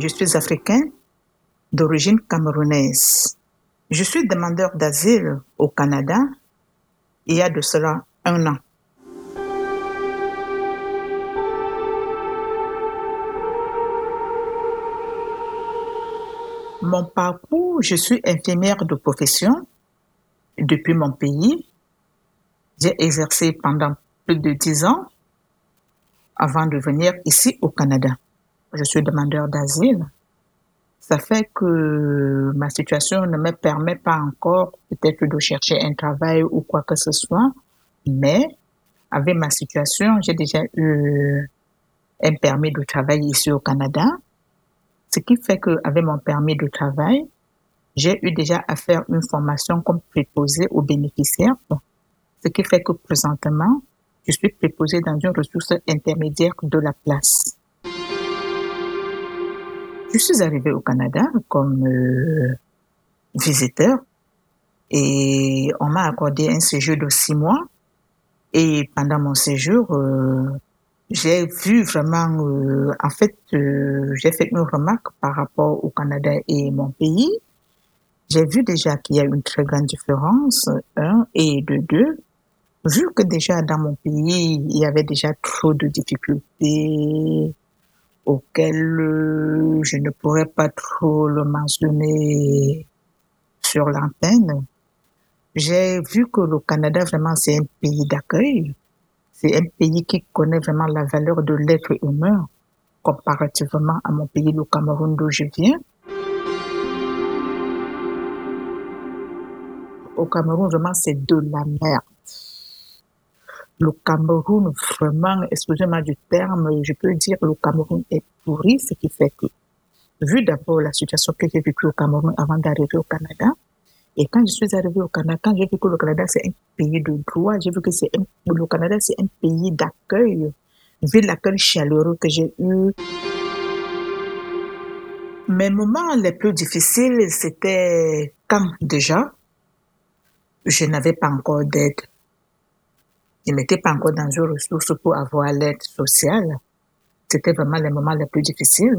Je suis africain d'origine camerounaise. Je suis demandeur d'asile au Canada il y a de cela un an. Mon parcours, je suis infirmière de profession depuis mon pays. J'ai exercé pendant plus de dix ans avant de venir ici au Canada. Je suis demandeur d'asile. Ça fait que ma situation ne me permet pas encore peut-être de chercher un travail ou quoi que ce soit, mais avec ma situation, j'ai déjà eu un permis de travail ici au Canada. Ce qui fait qu'avec mon permis de travail, j'ai eu déjà à faire une formation comme préposé aux bénéficiaires. Ce qui fait que présentement, je suis préposé dans une ressource intermédiaire de la place. Je suis arrivé au Canada comme euh, visiteur et on m'a accordé un séjour de six mois. Et pendant mon séjour, euh, j'ai vu vraiment, euh, en fait, j'ai fait une remarque par rapport au Canada et mon pays. J'ai vu déjà qu'il y a une très grande différence, un, et de deux, vu que déjà dans mon pays, il y avait déjà trop de difficultés auxquelles euh, je ne pourrais pas trop le mentionner sur l'antenne. J'ai vu que le Canada, vraiment, c'est un pays d'accueil. C'est un pays qui connaît vraiment la valeur de l'être humain comparativement à mon pays, le Cameroun d'où je viens. Au Cameroun, vraiment, c'est de la merde. Le Cameroun, vraiment, excusez-moi du terme, je peux dire le Cameroun est pourri, ce qui fait que, vu d'abord la situation que j'ai vécue au Cameroun avant d'arriver au Canada, et quand je suis arrivée au Canada, quand j'ai vu que le Canada c'est un pays de droit, j'ai vu que c'est le Canada c'est un pays d'accueil, vu l'accueil chaleureux que j'ai eu. Mes moments les plus difficiles, c'était quand déjà je n'avais pas encore d'aide. Je n'étais pas encore dans une ressource pour avoir l'aide sociale. C'était vraiment les moments les plus difficiles.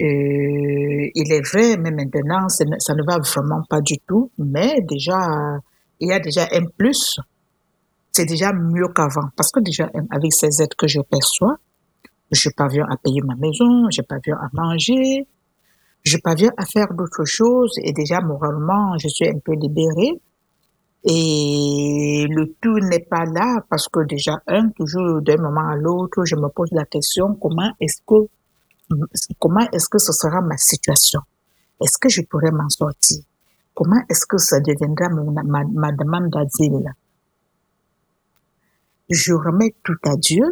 Euh, il est vrai, mais maintenant, ça ne va vraiment pas du tout. Mais déjà, il y a déjà un plus. C'est déjà mieux qu'avant. Parce que déjà, avec ces aides que je perçois, je parviens à payer ma maison, je parviens à manger, je parviens à faire d'autres choses. Et déjà, moralement, je suis un peu libérée. Et le tout n'est pas là parce que déjà, un, toujours d'un moment à l'autre, je me pose la question, comment est-ce que, comment est-ce que ce sera ma situation? Est-ce que je pourrais m'en sortir? Comment est-ce que ça deviendra mon- ma, ma demande d'asile? Je remets tout à Dieu.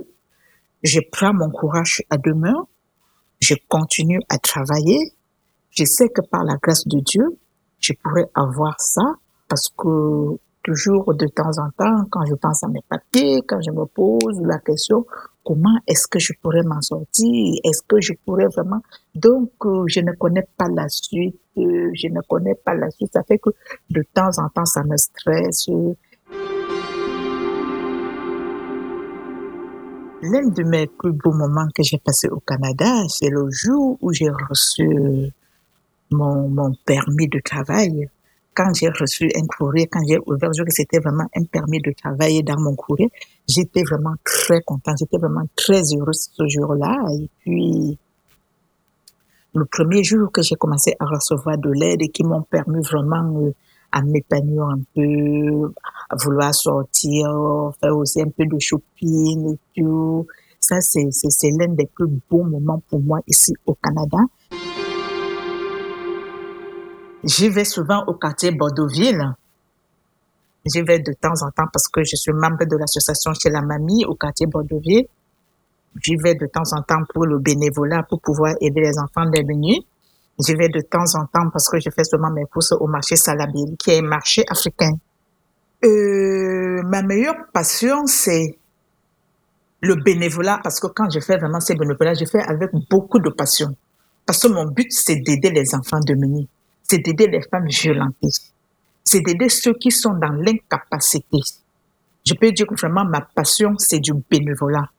Je prends mon courage à deux mains. Je continue à travailler. Je sais que par la grâce de Dieu, je pourrais avoir ça parce que toujours de temps en temps, quand je pense à mes papiers, quand je me pose la question, comment est-ce que je pourrais m'en sortir? Est-ce que je pourrais vraiment... Donc, euh, je ne connais pas la suite. euh, je ne connais pas la suite. Ça fait que de temps en temps, ça me stresse. L'un de mes plus beaux moments que j'ai passé au Canada, c'est le jour où j'ai reçu mon, mon permis de travail. Quand j'ai reçu un courrier, quand j'ai ouvert, je que c'était vraiment un permis de travail dans mon courrier, j'étais vraiment très contente, j'étais vraiment très heureuse ce jour-là. Et puis, le premier jour que j'ai commencé à recevoir de l'aide et qui m'ont permis vraiment euh, à m'épanouir un peu, à vouloir sortir, faire aussi un peu de shopping et tout. Ça, c'est l'un des plus beaux moments pour moi ici au Canada. J'y vais souvent au quartier Bordeauxville. J'y vais de temps en temps parce que je suis membre de l'association chez la mamie au quartier Bordeauxville. J'y vais de temps en temps pour le bénévolat, pour pouvoir aider les enfants démunis. J'y vais de temps en temps parce que je fais seulement mes courses au marché Salabili, qui est un marché africain. Euh, ma meilleure passion, c'est le bénévolat parce que quand je fais vraiment ces bénévolats, je fais avec beaucoup de passion. Parce que mon but, c'est d'aider les enfants démunis, c'est d'aider les femmes violentées, c'est d'aider ceux qui sont dans l'incapacité. Je peux dire que vraiment ma passion, c'est du bénévolat.